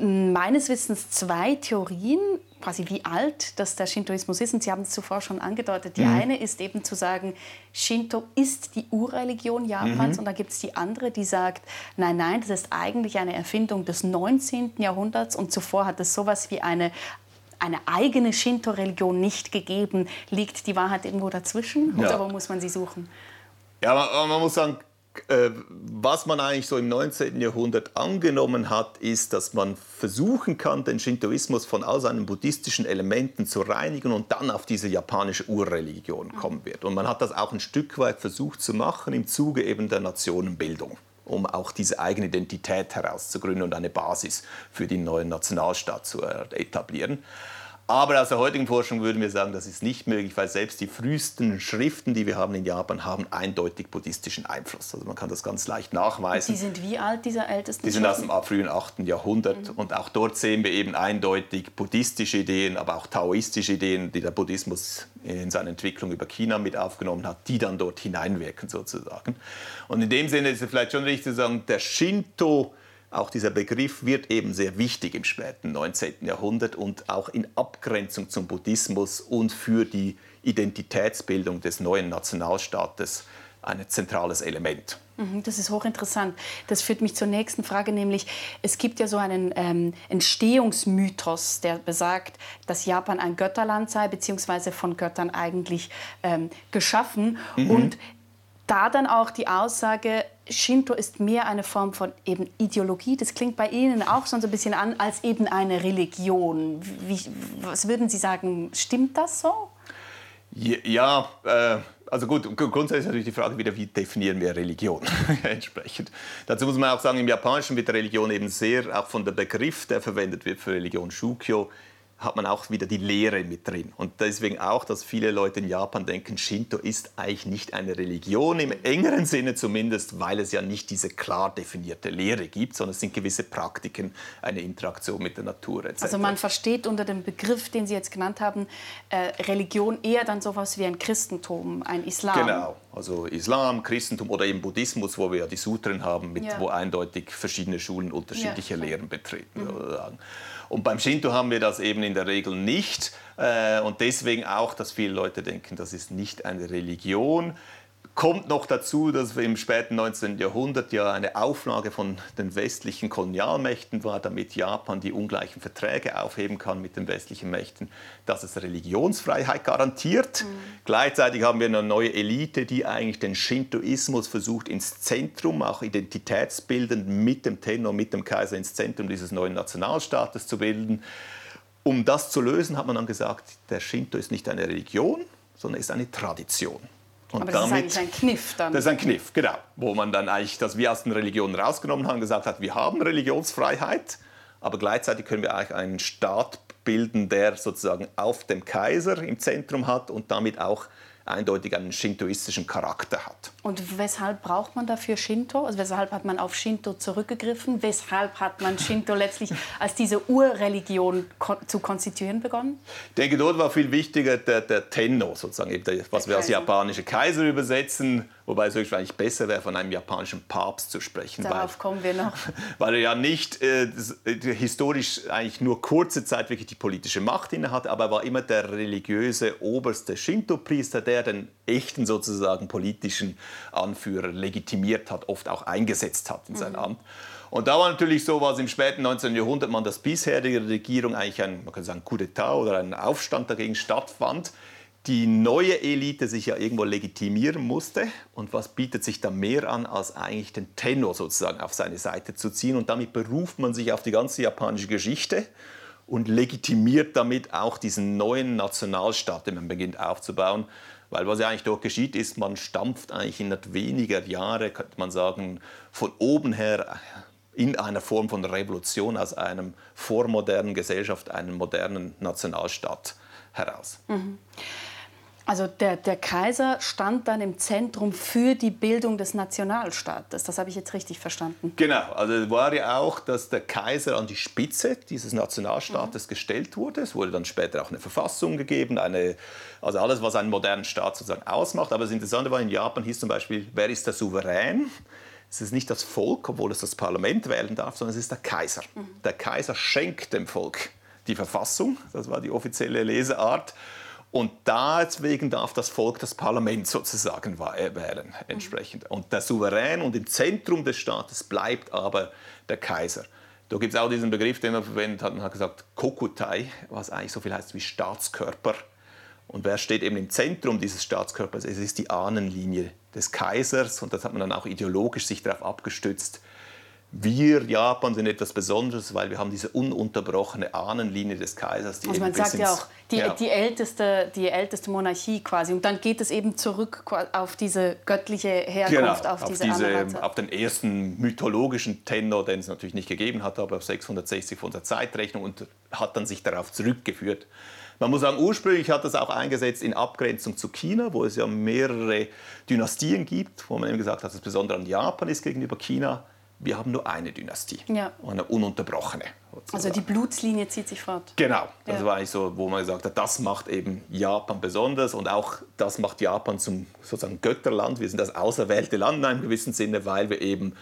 meines Wissens zwei Theorien, quasi wie alt das der Shintoismus ist. Und Sie haben es zuvor schon angedeutet. Die mhm. eine ist eben zu sagen, Shinto ist die Urreligion Japans. Mhm. Und da gibt es die andere, die sagt, nein, nein, das ist eigentlich eine Erfindung des 19. Jahrhunderts. Und zuvor hat es sowas wie eine eine eigene Shinto-Religion nicht gegeben. Liegt die Wahrheit irgendwo dazwischen ja. oder wo muss man sie suchen? Ja, man, man muss sagen, äh, was man eigentlich so im 19. Jahrhundert angenommen hat, ist, dass man versuchen kann, den Shintoismus von all seinen buddhistischen Elementen zu reinigen und dann auf diese japanische Urreligion kommen wird. Und man hat das auch ein Stück weit versucht zu machen im Zuge eben der Nationenbildung um auch diese eigene Identität herauszugründen und eine Basis für den neuen Nationalstaat zu etablieren. Aber aus der heutigen Forschung würden wir sagen, das ist nicht möglich, weil selbst die frühesten Schriften, die wir haben in Japan, haben eindeutig buddhistischen Einfluss. Also man kann das ganz leicht nachweisen. Die sind wie alt, diese ältesten Die sind aus dem frühen 8. Jahrhundert. Mhm. Und auch dort sehen wir eben eindeutig buddhistische Ideen, aber auch taoistische Ideen, die der Buddhismus in seiner Entwicklung über China mit aufgenommen hat, die dann dort hineinwirken sozusagen. Und in dem Sinne ist es vielleicht schon richtig zu sagen, der Shinto auch dieser Begriff wird eben sehr wichtig im späten 19. Jahrhundert und auch in Abgrenzung zum Buddhismus und für die Identitätsbildung des neuen Nationalstaates ein zentrales Element. Mhm, das ist hochinteressant. Das führt mich zur nächsten Frage, nämlich es gibt ja so einen ähm, Entstehungsmythos, der besagt, dass Japan ein Götterland sei, beziehungsweise von Göttern eigentlich ähm, geschaffen. Mhm. Und da dann auch die Aussage, Shinto ist mehr eine Form von eben Ideologie. Das klingt bei Ihnen auch so ein bisschen an als eben eine Religion. Wie, was würden Sie sagen, stimmt das so? Ja, äh, also gut, grundsätzlich ist natürlich die Frage wieder, wie definieren wir Religion entsprechend. Dazu muss man auch sagen, im Japanischen wird Religion eben sehr, auch von der Begriff, der verwendet wird für Religion, Shukyo, hat man auch wieder die Lehre mit drin. Und deswegen auch, dass viele Leute in Japan denken, Shinto ist eigentlich nicht eine Religion, im engeren Sinne zumindest, weil es ja nicht diese klar definierte Lehre gibt, sondern es sind gewisse Praktiken, eine Interaktion mit der Natur etc. Also man versteht unter dem Begriff, den Sie jetzt genannt haben, äh, Religion eher dann sowas wie ein Christentum, ein Islam. Genau, also Islam, Christentum oder eben Buddhismus, wo wir ja die Sutren haben, mit, ja. wo eindeutig verschiedene Schulen unterschiedliche ja. Lehren betreten. Mhm. Und beim Shinto haben wir das eben in der Regel nicht. Äh, und deswegen auch, dass viele Leute denken, das ist nicht eine Religion. Kommt noch dazu, dass im späten 19. Jahrhundert ja eine Auflage von den westlichen Kolonialmächten war, damit Japan die ungleichen Verträge aufheben kann mit den westlichen Mächten, dass es Religionsfreiheit garantiert. Mhm. Gleichzeitig haben wir eine neue Elite, die eigentlich den Shintoismus versucht ins Zentrum, auch identitätsbildend mit dem Tenno, mit dem Kaiser ins Zentrum dieses neuen Nationalstaates zu bilden. Um das zu lösen, hat man dann gesagt, der Shinto ist nicht eine Religion, sondern ist eine Tradition. Und Aber das damit, ist eigentlich ein Kniff dann. Das ist ein Kniff, genau. Wo man dann eigentlich das wie aus den Religionen rausgenommen hat und gesagt hat, wir haben Religionsfreiheit, aber gleichzeitig können wir eigentlich einen Staat bilden, der sozusagen auf dem Kaiser im Zentrum hat und damit auch eindeutig einen shintoistischen Charakter hat. Und weshalb braucht man dafür Shinto? Also weshalb hat man auf Shinto zurückgegriffen? Weshalb hat man Shinto letztlich als diese Urreligion zu konstituieren begonnen? Ich denke, dort war viel wichtiger der, der Tenno, sozusagen, was wir als japanische Kaiser übersetzen. Wobei es wahrscheinlich besser wäre, von einem japanischen Papst zu sprechen. Darauf weil, kommen wir noch. Weil er ja nicht äh, historisch eigentlich nur kurze Zeit wirklich die politische Macht inne hatte, aber er war immer der religiöse oberste Shinto-Priester, der den echten sozusagen politischen Anführer legitimiert hat, oft auch eingesetzt hat in sein mhm. Amt. Und da war natürlich so, was im späten 19. Jahrhundert man das bisherige Regierung eigentlich ein, man kann sagen, Coup d'etat oder ein Aufstand dagegen stattfand, die neue Elite sich ja irgendwo legitimieren musste. Und was bietet sich da mehr an, als eigentlich den Tenor sozusagen auf seine Seite zu ziehen? Und damit beruft man sich auf die ganze japanische Geschichte und legitimiert damit auch diesen neuen Nationalstaat, den man beginnt aufzubauen. Weil was ja eigentlich dort geschieht, ist, man stampft eigentlich innerhalb weniger Jahre, könnte man sagen, von oben her in einer Form von Revolution aus einem vormodernen Gesellschaft, einem modernen Nationalstaat heraus. Mhm. Also der, der Kaiser stand dann im Zentrum für die Bildung des Nationalstaates. Das habe ich jetzt richtig verstanden. Genau, also es war ja auch, dass der Kaiser an die Spitze dieses Nationalstaates mhm. gestellt wurde. Es wurde dann später auch eine Verfassung gegeben, eine, also alles, was einen modernen Staat sozusagen ausmacht. Aber das Interessante war, in Japan hieß zum Beispiel, wer ist der Souverän? Es ist nicht das Volk, obwohl es das Parlament wählen darf, sondern es ist der Kaiser. Mhm. Der Kaiser schenkt dem Volk die Verfassung, das war die offizielle Leseart. Und deswegen darf das Volk das Parlament sozusagen äh, wählen entsprechend. Und der Souverän und im Zentrum des Staates bleibt aber der Kaiser. Da gibt es auch diesen Begriff, den man verwendet hat. Man hat gesagt Kokutai, was eigentlich so viel heißt wie Staatskörper. Und wer steht eben im Zentrum dieses Staatskörpers? Es ist die Ahnenlinie des Kaisers. Und das hat man dann auch ideologisch sich darauf abgestützt, wir Japan sind etwas Besonderes, weil wir haben diese ununterbrochene Ahnenlinie des Kaisers. Die also man sagt ja auch, die, ja. Die, älteste, die älteste Monarchie quasi. Und dann geht es eben zurück auf diese göttliche Herkunft, genau, auf, diese, diese auf den ersten mythologischen Tenor, den es natürlich nicht gegeben hat, aber auf 660 von der Zeitrechnung und hat dann sich darauf zurückgeführt. Man muss sagen, ursprünglich hat das auch eingesetzt in Abgrenzung zu China, wo es ja mehrere Dynastien gibt, wo man eben gesagt hat, dass es besonders an Japan ist gegenüber China wir haben nur eine Dynastie, ja. eine ununterbrochene. Also die Blutslinie zieht sich fort. Genau, das ja. war eigentlich so, wo man gesagt hat, das macht eben Japan besonders und auch das macht Japan zum sozusagen Götterland. Wir sind das auserwählte Land in einem gewissen Sinne, weil wir eben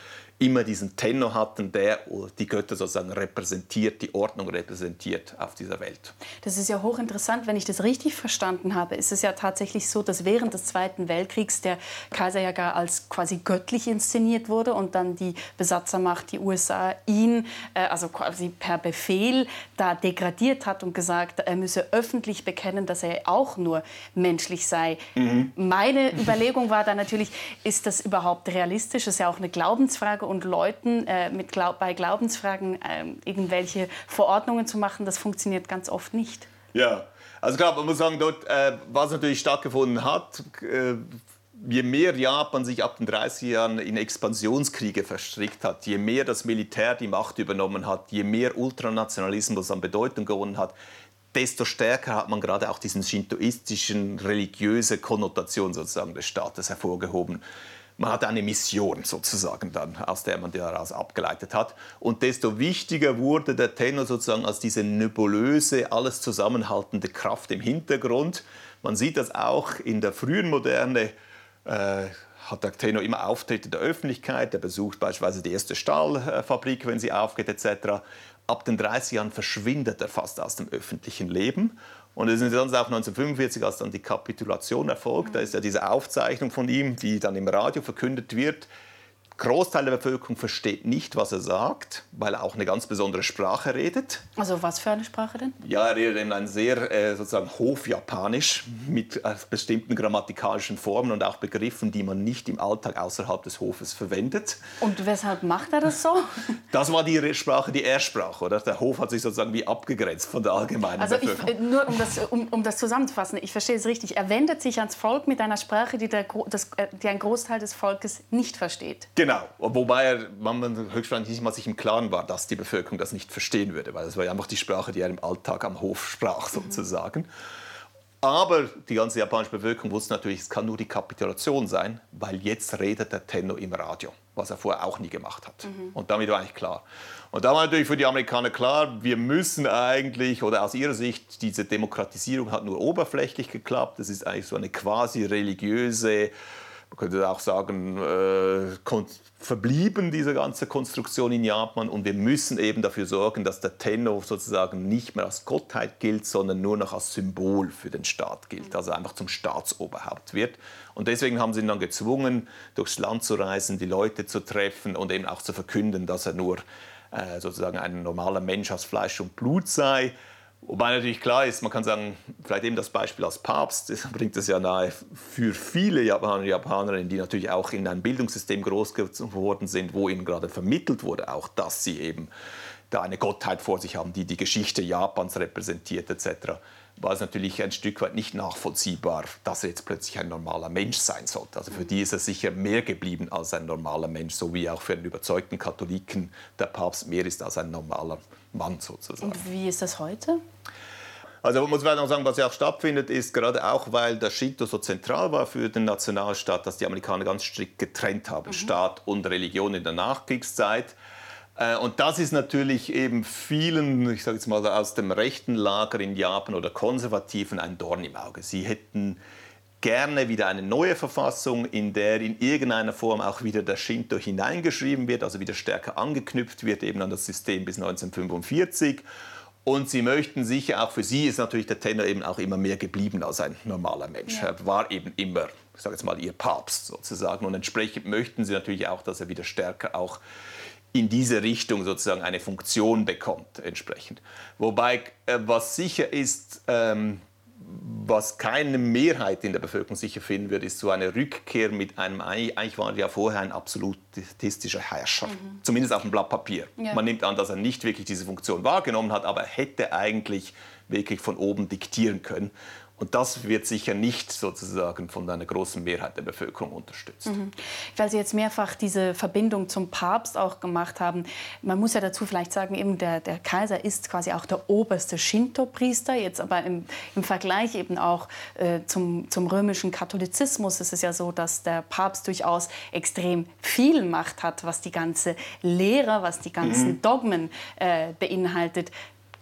immer diesen Tenor hatten, der die Götter sozusagen repräsentiert, die Ordnung repräsentiert auf dieser Welt. Das ist ja hochinteressant. Wenn ich das richtig verstanden habe, ist es ja tatsächlich so, dass während des Zweiten Weltkriegs der Kaiser ja gar als quasi göttlich inszeniert wurde und dann die Besatzermacht, die USA, ihn äh, also quasi per Befehl da degradiert hat und gesagt, er müsse öffentlich bekennen, dass er auch nur menschlich sei. Mhm. Meine Überlegung war dann natürlich, ist das überhaupt realistisch? Das ist ja auch eine Glaubensfrage und Leuten äh, mit Glaub bei Glaubensfragen äh, irgendwelche Verordnungen zu machen, das funktioniert ganz oft nicht. Ja, also klar, man muss sagen, dort, äh, was natürlich stattgefunden hat, äh, je mehr Japan sich ab den 30 Jahren in Expansionskriege verstrickt hat, je mehr das Militär die Macht übernommen hat, je mehr Ultranationalismus an Bedeutung gewonnen hat, desto stärker hat man gerade auch diesen shintoistischen religiöse Konnotation sozusagen des Staates hervorgehoben man hat eine Mission sozusagen dann, aus der man daraus abgeleitet hat. Und desto wichtiger wurde der Tenor sozusagen als diese nebulöse, alles zusammenhaltende Kraft im Hintergrund. Man sieht das auch in der frühen Moderne. Äh, hat der Tenor immer Auftritte der Öffentlichkeit, er besucht beispielsweise die erste Stahlfabrik, wenn sie aufgeht etc. Ab den 30 Jahren verschwindet er fast aus dem öffentlichen Leben und es ist dann auch 1945, als dann die Kapitulation erfolgt, da ist ja diese Aufzeichnung von ihm, die dann im Radio verkündet wird. Großteil der Bevölkerung versteht nicht, was er sagt, weil er auch eine ganz besondere Sprache redet. Also was für eine Sprache denn? Ja, er redet in ein sehr äh, sozusagen Hofjapanisch mit äh, bestimmten grammatikalischen Formen und auch Begriffen, die man nicht im Alltag außerhalb des Hofes verwendet. Und weshalb macht er das so? Das war die Sprache, die er sprach, oder? Der Hof hat sich sozusagen wie abgegrenzt von der allgemeinen also Bevölkerung. Ich, äh, nur um das, um, um das zusammenzufassen, ich verstehe es richtig. Er wendet sich ans Volk mit einer Sprache, die, der, das, äh, die ein Großteil des Volkes nicht versteht. Genau, wobei er man höchstwahrscheinlich nicht mal sich im Klaren war, dass die Bevölkerung das nicht verstehen würde, weil es war ja einfach die Sprache, die er im Alltag am Hof sprach sozusagen. Mhm. Aber die ganze japanische Bevölkerung wusste natürlich, es kann nur die Kapitulation sein, weil jetzt redet der Tenno im Radio, was er vorher auch nie gemacht hat. Mhm. Und damit war eigentlich klar. Und da war natürlich für die Amerikaner klar, wir müssen eigentlich, oder aus ihrer Sicht, diese Demokratisierung hat nur oberflächlich geklappt. Das ist eigentlich so eine quasi religiöse man könnte auch sagen, äh, verblieben, diese ganze Konstruktion in Japan. Und wir müssen eben dafür sorgen, dass der Tenno sozusagen nicht mehr als Gottheit gilt, sondern nur noch als Symbol für den Staat gilt, also einfach zum Staatsoberhaupt wird. Und deswegen haben sie ihn dann gezwungen, durchs Land zu reisen, die Leute zu treffen und eben auch zu verkünden, dass er nur äh, sozusagen ein normaler Mensch aus Fleisch und Blut sei Wobei natürlich klar ist, man kann sagen, vielleicht eben das Beispiel als Papst, das bringt es ja nahe für viele Japaner und Japanerinnen, die natürlich auch in einem Bildungssystem groß geworden sind, wo ihnen gerade vermittelt wurde, auch dass sie eben da eine Gottheit vor sich haben, die die Geschichte Japans repräsentiert etc., war es natürlich ein Stück weit nicht nachvollziehbar, dass er jetzt plötzlich ein normaler Mensch sein sollte. Also für die ist er sicher mehr geblieben als ein normaler Mensch, so wie auch für einen überzeugten Katholiken der Papst mehr ist als ein normaler Mann sozusagen. Und wie ist das heute? Also man muss vielleicht noch sagen, was ja auch stattfindet, ist gerade auch, weil der Shinto so zentral war für den Nationalstaat, dass die Amerikaner ganz strikt getrennt haben, mhm. Staat und Religion in der Nachkriegszeit. Äh, und das ist natürlich eben vielen, ich sage jetzt mal aus dem rechten Lager in Japan oder Konservativen ein Dorn im Auge. Sie hätten gerne wieder eine neue Verfassung, in der in irgendeiner Form auch wieder der Shinto hineingeschrieben wird, also wieder stärker angeknüpft wird eben an das System bis 1945. Und sie möchten sicher, auch für sie ist natürlich der Tenor eben auch immer mehr geblieben als ein normaler Mensch. Ja. Er war eben immer, ich sage jetzt mal, ihr Papst sozusagen. Und entsprechend möchten sie natürlich auch, dass er wieder stärker auch in diese Richtung sozusagen eine Funktion bekommt entsprechend. Wobei, äh, was sicher ist, ähm, was keine Mehrheit in der Bevölkerung sicher finden wird, ist so eine Rückkehr mit einem, eigentlich war er ja vorher ein absolutistischer Herrscher, mhm. zumindest auf dem Blatt Papier. Ja. Man nimmt an, dass er nicht wirklich diese Funktion wahrgenommen hat, aber er hätte eigentlich wirklich von oben diktieren können. Und das wird sicher nicht sozusagen von einer großen Mehrheit der Bevölkerung unterstützt. Mhm. Weil Sie jetzt mehrfach diese Verbindung zum Papst auch gemacht haben. Man muss ja dazu vielleicht sagen, eben der, der Kaiser ist quasi auch der oberste Shinto-Priester. Jetzt aber im, im, Vergleich eben auch äh, zum, zum römischen Katholizismus ist es ja so, dass der Papst durchaus extrem viel Macht hat, was die ganze Lehre, was die ganzen mhm. Dogmen äh, beinhaltet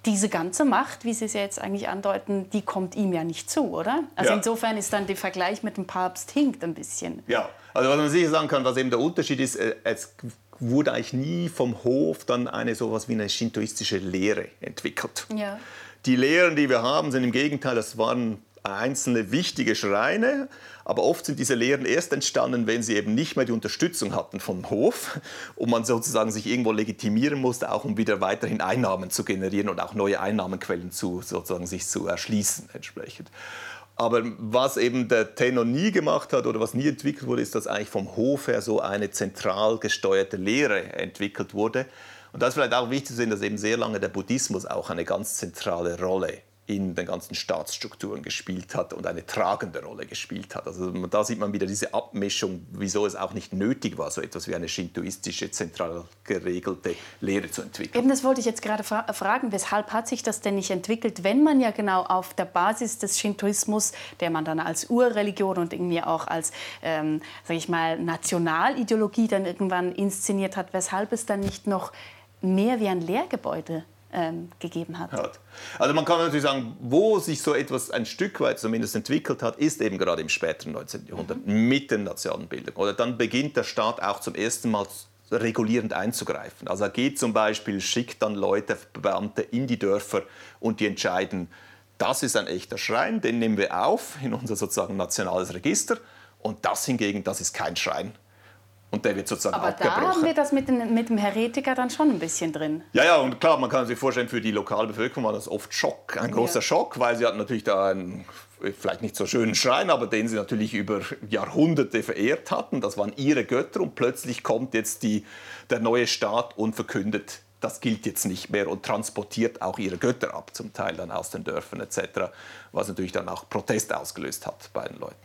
diese ganze Macht, wie Sie es ja jetzt eigentlich andeuten, die kommt ihm ja nicht zu, oder? Also ja. insofern ist dann der Vergleich mit dem Papst hinkt ein bisschen. Ja, also was man sicher sagen kann, was eben der Unterschied ist, äh, es wurde eigentlich nie vom Hof dann eine sowas wie eine shintoistische Lehre entwickelt. Ja. Die Lehren, die wir haben, sind im Gegenteil, das waren einzelne wichtige Schreine, aber oft sind diese Lehren erst entstanden, wenn sie eben nicht mehr die Unterstützung hatten vom Hof und man sozusagen sich irgendwo legitimieren musste, auch um wieder weiterhin Einnahmen zu generieren und auch neue Einnahmenquellen zu, sozusagen sich zu erschließen entsprechend. Aber was eben der Tenor nie gemacht hat oder was nie entwickelt wurde, ist, dass eigentlich vom Hof her so eine zentral gesteuerte Lehre entwickelt wurde. Und das ist vielleicht auch wichtig zu sehen, dass eben sehr lange der Buddhismus auch eine ganz zentrale Rolle in den ganzen Staatsstrukturen gespielt hat und eine tragende Rolle gespielt hat. Also da sieht man wieder diese Abmischung, wieso es auch nicht nötig war, so etwas wie eine shintoistische, zentral geregelte Lehre zu entwickeln. Eben das wollte ich jetzt gerade fra fragen, weshalb hat sich das denn nicht entwickelt, wenn man ja genau auf der Basis des Shintoismus, der man dann als Urreligion und irgendwie auch als, ähm, sage ich mal, Nationalideologie dann irgendwann inszeniert hat, weshalb es dann nicht noch mehr wie ein Lehrgebäude ähm, gegeben hat. Also man kann natürlich sagen, wo sich so etwas ein Stück weit zumindest entwickelt hat, ist eben gerade im späteren 19. Jahrhundert mhm. mit den Nationenbildungen. Oder dann beginnt der Staat auch zum ersten Mal regulierend einzugreifen. Also er geht zum Beispiel, schickt dann Leute, Beamte in die Dörfer und die entscheiden, das ist ein echter Schrein, den nehmen wir auf in unser sozusagen nationales Register und das hingegen, das ist kein Schrein. Und der wird sozusagen Aber abgebrochen. da haben wir das mit, den, mit dem Heretiker dann schon ein bisschen drin. Ja, ja, und klar, man kann sich vorstellen, für die lokale Bevölkerung war das oft Schock, ein großer ja. Schock, weil sie hatten natürlich da einen vielleicht nicht so schönen Schrein, aber den sie natürlich über Jahrhunderte verehrt hatten. Das waren ihre Götter und plötzlich kommt jetzt die, der neue Staat und verkündet, das gilt jetzt nicht mehr und transportiert auch ihre Götter ab, zum Teil dann aus den Dörfern etc., was natürlich dann auch Protest ausgelöst hat bei den Leuten.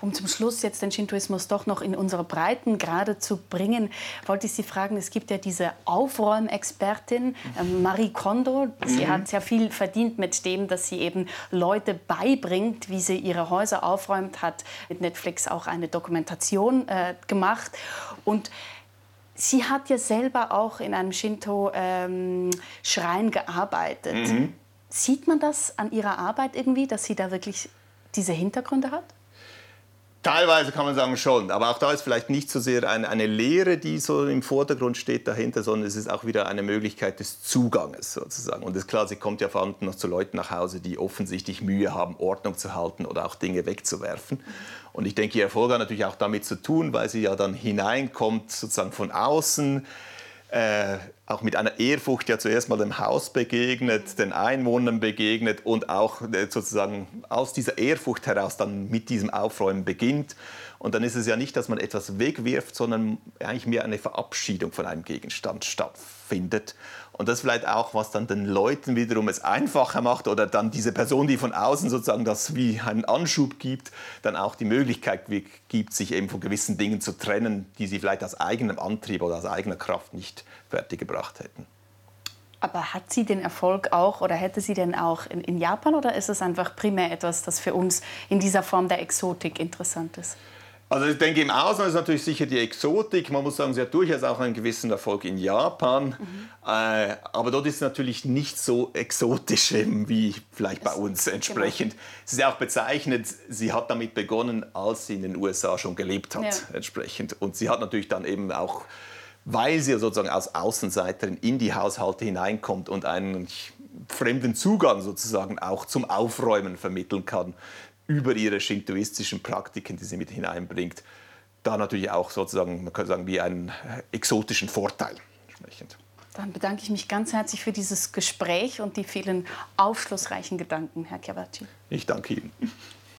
Um zum Schluss jetzt den Shintoismus doch noch in unsere Breiten gerade zu bringen, wollte ich Sie fragen, es gibt ja diese Aufräumexpertin ähm, Marie Kondo. Sie mhm. hat sehr viel verdient mit dem, dass sie eben Leute beibringt, wie sie ihre Häuser aufräumt, hat mit Netflix auch eine Dokumentation äh, gemacht. Und Sie hat ja selber auch in einem Shinto-Schrein ähm, gearbeitet. Mhm. Sieht man das an ihrer Arbeit irgendwie, dass sie da wirklich diese Hintergründe hat? Teilweise kann man sagen schon, aber auch da ist vielleicht nicht so sehr eine, eine Lehre, die so im Vordergrund steht dahinter, sondern es ist auch wieder eine Möglichkeit des Zuganges sozusagen. Und es ist klar, sie kommt ja vor allem noch zu Leuten nach Hause, die offensichtlich Mühe haben, Ordnung zu halten oder auch Dinge wegzuwerfen. Und ich denke, ihr Erfolg hat natürlich auch damit zu tun, weil sie ja dann hineinkommt sozusagen von außen, äh, auch mit einer Ehrfurcht ja zuerst mal dem Haus begegnet, den Einwohnern begegnet und auch äh, sozusagen aus dieser Ehrfurcht heraus dann mit diesem Aufräumen beginnt. Und dann ist es ja nicht, dass man etwas wegwirft, sondern eigentlich mehr eine Verabschiedung von einem Gegenstand stattfindet. Und das vielleicht auch, was dann den Leuten wiederum es einfacher macht oder dann diese Person, die von außen sozusagen das wie einen Anschub gibt, dann auch die Möglichkeit gibt, sich eben von gewissen Dingen zu trennen, die sie vielleicht aus eigenem Antrieb oder aus eigener Kraft nicht fertiggebracht hätten. Aber hat sie den Erfolg auch oder hätte sie den auch in, in Japan oder ist es einfach primär etwas, das für uns in dieser Form der Exotik interessant ist? Also ich denke, im Ausland ist natürlich sicher die Exotik. Man muss sagen, sie hat durchaus auch einen gewissen Erfolg in Japan. Mhm. Äh, aber dort ist es natürlich nicht so exotisch wie vielleicht bei uns entsprechend. Genau. Es ist ja auch bezeichnet, sie hat damit begonnen, als sie in den USA schon gelebt hat ja. entsprechend. Und sie hat natürlich dann eben auch, weil sie sozusagen als Außenseiterin in die Haushalte hineinkommt und einen fremden Zugang sozusagen auch zum Aufräumen vermitteln kann, über ihre shintoistischen Praktiken, die sie mit hineinbringt, da natürlich auch sozusagen, man kann sagen, wie einen exotischen Vorteil entsprechend. Dann bedanke ich mich ganz herzlich für dieses Gespräch und die vielen aufschlussreichen Gedanken, Herr Chiavacci. Ich danke Ihnen.